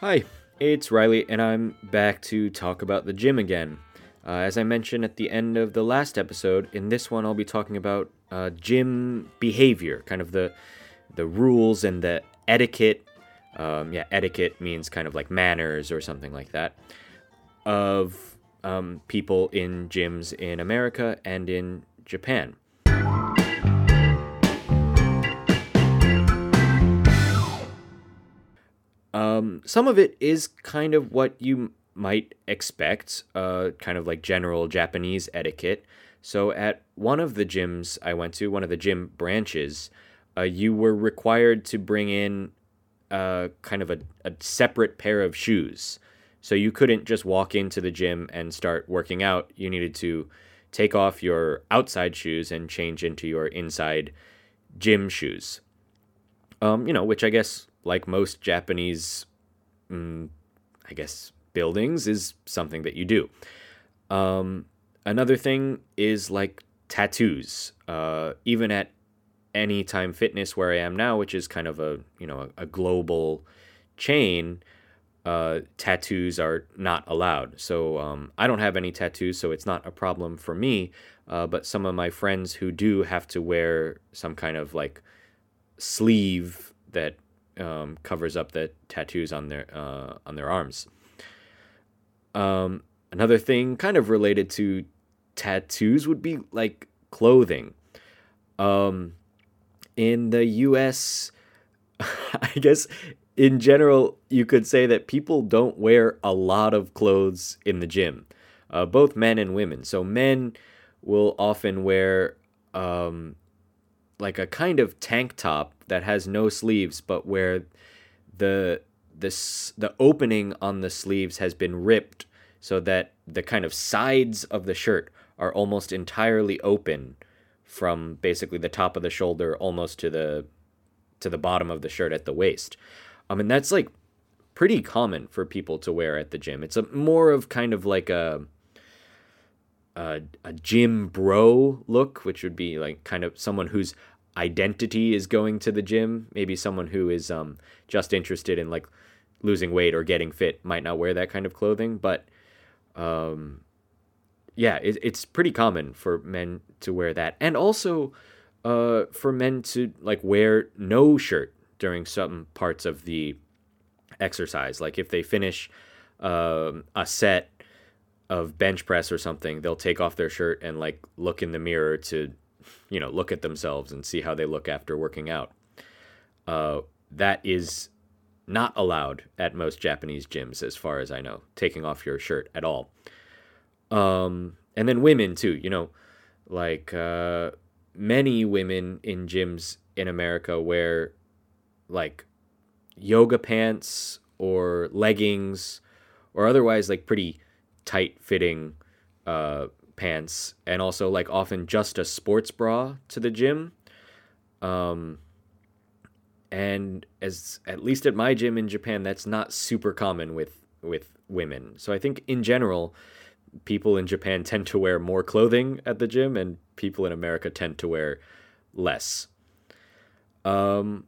Hi, it's Reilly, and I'm back to talk about the gym again. Uh, as I mentioned at the end of the last episode, in this one I'll be talking about uh, gym behavior, kind of the the rules and the etiquette. Um, yeah, etiquette means kind of like manners or something like that of um, people in gyms in America and in Japan. Um, some of it is kind of what you might expect, uh, kind of like general Japanese etiquette. So, at one of the gyms I went to, one of the gym branches, uh, you were required to bring in uh, kind of a, a separate pair of shoes. So, you couldn't just walk into the gym and start working out. You needed to take off your outside shoes and change into your inside gym shoes. Um, you know, which I guess like most Japanese, mm, I guess, buildings, is something that you do. Um, another thing is like tattoos. Uh, even at Anytime Fitness, where I am now, which is kind of a you know a, a global chain, uh, tattoos are not allowed. So um, I don't have any tattoos, so it's not a problem for me. Uh, but some of my friends who do have to wear some kind of like sleeve that um, covers up the tattoos on their uh, on their arms. Um, another thing, kind of related to tattoos, would be like clothing. Um, in the U.S., I guess in general, you could say that people don't wear a lot of clothes in the gym, uh, both men and women. So men will often wear um, like a kind of tank top that has no sleeves, but where the this the opening on the sleeves has been ripped so that the kind of sides of the shirt are almost entirely open from basically the top of the shoulder almost to the to the bottom of the shirt at the waist. Um, and that's like pretty common for people to wear at the gym. It's a more of kind of like a a, a gym bro look, which would be like kind of someone whose identity is going to the gym. Maybe someone who is um, just interested in like losing weight or getting fit might not wear that kind of clothing, but um, yeah, it, it's pretty common for men to wear that, and also uh, for men to like wear no shirt during some parts of the exercise. Like if they finish um, a set of bench press or something, they'll take off their shirt and like look in the mirror to you know, look at themselves and see how they look after working out. Uh, that is not allowed at most Japanese gyms, as far as I know, taking off your shirt at all. Um, and then women too, you know, like uh, many women in gyms in America wear like yoga pants or leggings or otherwise like pretty tight fitting uh, pants and also like often just a sports bra to the gym. Um, and as at least at my gym in Japan, that's not super common with with women. So I think in general, people in Japan tend to wear more clothing at the gym, and people in America tend to wear less. Um,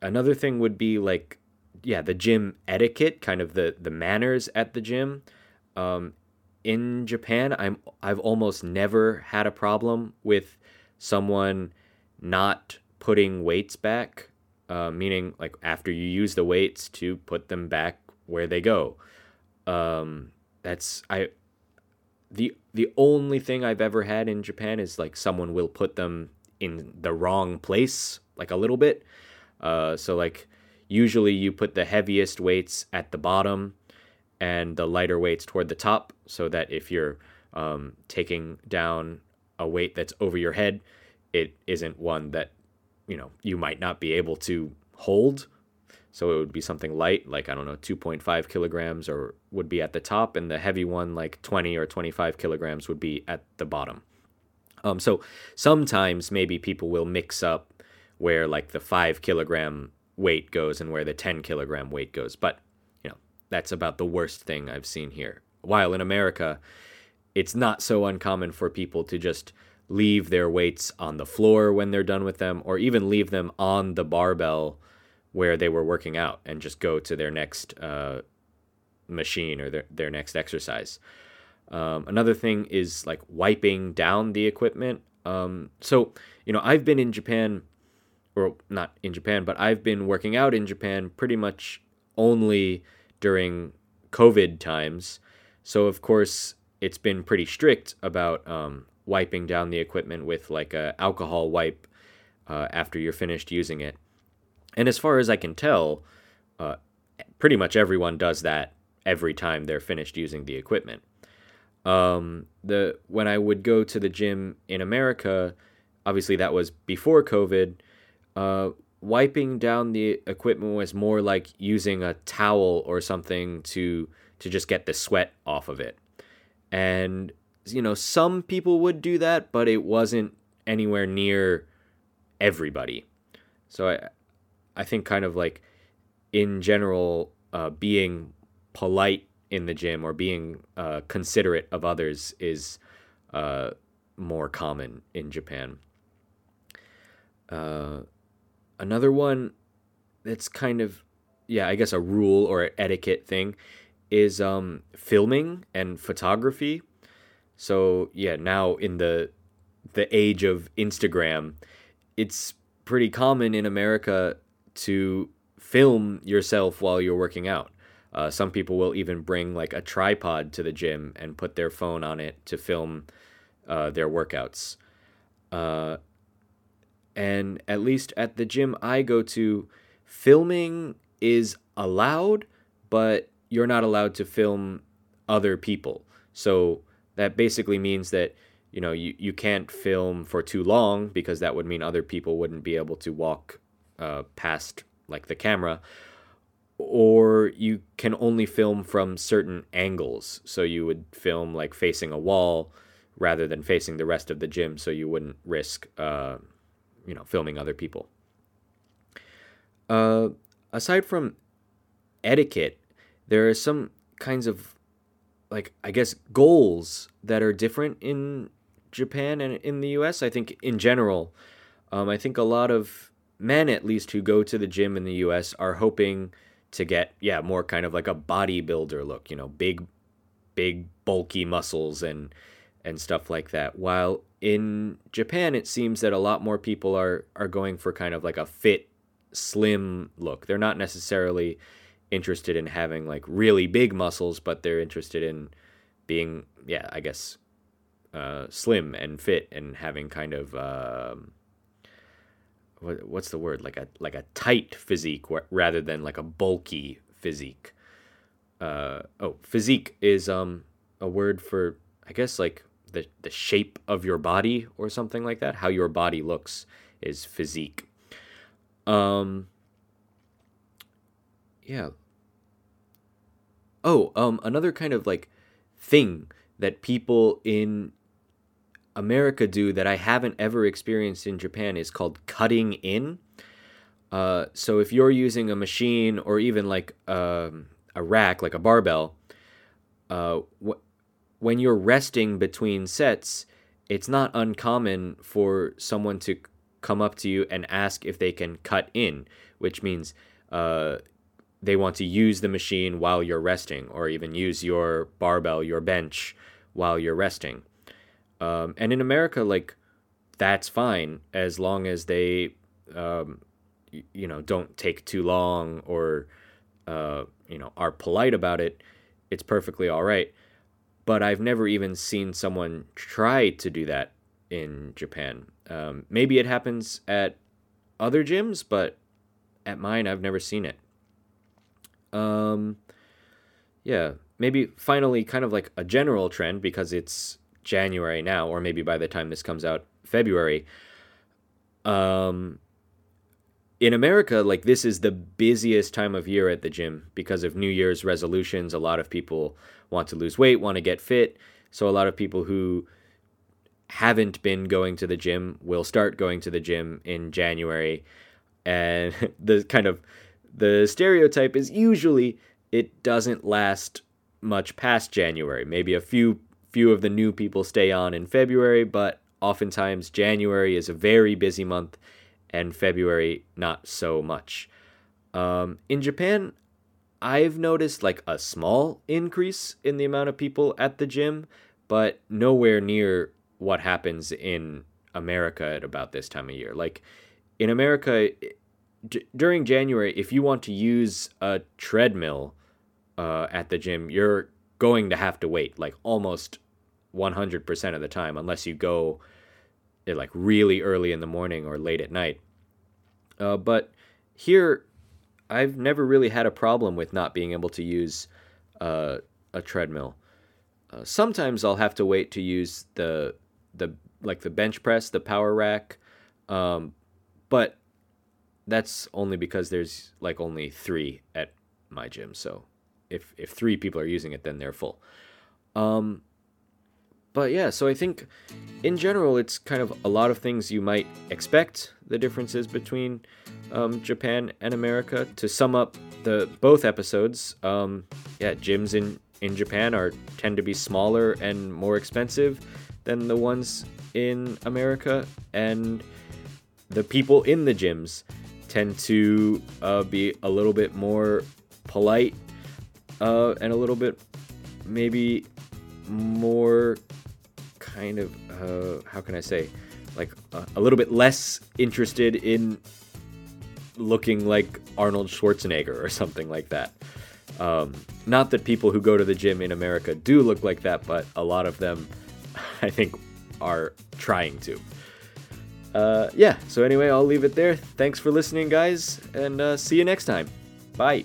another thing would be like, yeah, the gym etiquette, kind of the the manners at the gym. Um, in Japan, I'm I've almost never had a problem with someone not putting weights back, uh, meaning like after you use the weights to put them back where they go. Um, that's I the the only thing I've ever had in Japan is like someone will put them in the wrong place, like a little bit. Uh, so like usually you put the heaviest weights at the bottom and the lighter weights toward the top so that if you're um, taking down a weight that's over your head, it isn't one that you know you might not be able to hold. So it would be something light, like I don't know, 2.5 kilograms, or would be at the top, and the heavy one, like 20 or 25 kilograms, would be at the bottom. Um, so sometimes maybe people will mix up where like the five kilogram weight goes and where the 10 kilogram weight goes, but that's about the worst thing I've seen here. While in America, it's not so uncommon for people to just leave their weights on the floor when they're done with them, or even leave them on the barbell where they were working out and just go to their next uh, machine or their, their next exercise. Um, another thing is like wiping down the equipment. Um, so, you know, I've been in Japan, or not in Japan, but I've been working out in Japan pretty much only during COVID times. So, of course, it's been pretty strict about um, wiping down the equipment with like a alcohol wipe uh, after you're finished using it. And as far as I can tell, uh, pretty much everyone does that every time they're finished using the equipment. Um, the when I would go to the gym in America, obviously that was before COVID. Uh, wiping down the equipment was more like using a towel or something to to just get the sweat off of it. And you know, some people would do that, but it wasn't anywhere near everybody. So I I think kind of like in general uh, being polite in the gym or being uh, considerate of others is uh, more common in Japan. Another one that's kind of, yeah, I guess a rule or etiquette thing is um, filming and photography. So yeah, now in the the age of Instagram, it's pretty common in America to film yourself while you're working out. Uh, some people will even bring like a tripod to the gym and put their phone on it to film uh, their workouts. Uh, and at least at the gym I go to, filming is allowed, but you're not allowed to film other people. So that basically means that you know you, you can't film for too long because that would mean other people wouldn't be able to walk uh, past like the camera or you can only film from certain angles. So you would film like facing a wall rather than facing the rest of the gym, so you wouldn't risk, uh, you know, filming other people. Uh, aside from etiquette, there are some kinds of like I guess goals that are different in Japan and in the U.S. I think in general, um, I think a lot of men, at least, who go to the gym in the U.S. are hoping to get yeah more kind of like a bodybuilder look you know big big bulky muscles and and stuff like that while in Japan it seems that a lot more people are are going for kind of like a fit slim look they're not necessarily interested in having like really big muscles but they're interested in being yeah i guess uh, slim and fit and having kind of um, what, what's the word like a like a tight physique rather than like a bulky physique. Uh, oh, physique is um a word for I guess like the the shape of your body or something like that. How your body looks is physique. Um. Yeah. Oh, um, another kind of like thing that people in America do that I haven't ever experienced in Japan is called cutting in. Uh, so if you're using a machine or even like um, a rack, like a barbell, uh, wh- when you're resting between sets, it's not uncommon for someone to come up to you and ask if they can cut in, which means uh, they want to use the machine while you're resting, or even use your barbell, your bench, while you're resting. Um, and in America, like that's fine as long as they, um, y- you know, don't take too long or, uh, you know, are polite about it. It's perfectly all right. But I've never even seen someone try to do that in Japan. Um, maybe it happens at other gyms, but at mine, I've never seen it. Um, yeah, maybe finally, kind of like a general trend because it's January now, or maybe by the time this comes out, February. Um, in America, like this is the busiest time of year at the gym because of New Year's resolutions. A lot of people want to lose weight, want to get fit. So a lot of people who haven't been going to the gym will start going to the gym in January. And the kind of the stereotype is usually it doesn't last much past January. Maybe a few few of the new people stay on in February, but oftentimes January is a very busy month and February not so much. Um, in Japan, I've noticed like a small increase in the amount of people at the gym, but nowhere near what happens in America at about this time of year. Like in America, d- during January, if you want to use a treadmill uh, at the gym, you're going to have to wait like almost 100% of the time, unless you go eh, like really early in the morning or late at night. Uh, but here, I've never really had a problem with not being able to use uh, a treadmill. Uh, sometimes I'll have to wait to use the the like the bench press, the power rack, um, but that's only because there's like only three at my gym. So if if three people are using it, then they're full. Um, but yeah, so I think in general, it's kind of a lot of things you might expect the differences between um, Japan and America. To sum up the both episodes, um, yeah, gyms in in Japan are tend to be smaller and more expensive than the ones in America, and the people in the gyms tend to uh, be a little bit more polite uh, and a little bit maybe more kind of uh, how can I say like uh, a little bit less interested in looking like Arnold Schwarzenegger or something like that. Um, not that people who go to the gym in America do look like that, but a lot of them, I think, are trying to. Uh, yeah, so anyway, I'll leave it there. Thanks for listening, guys, and uh, see you next time. Bye.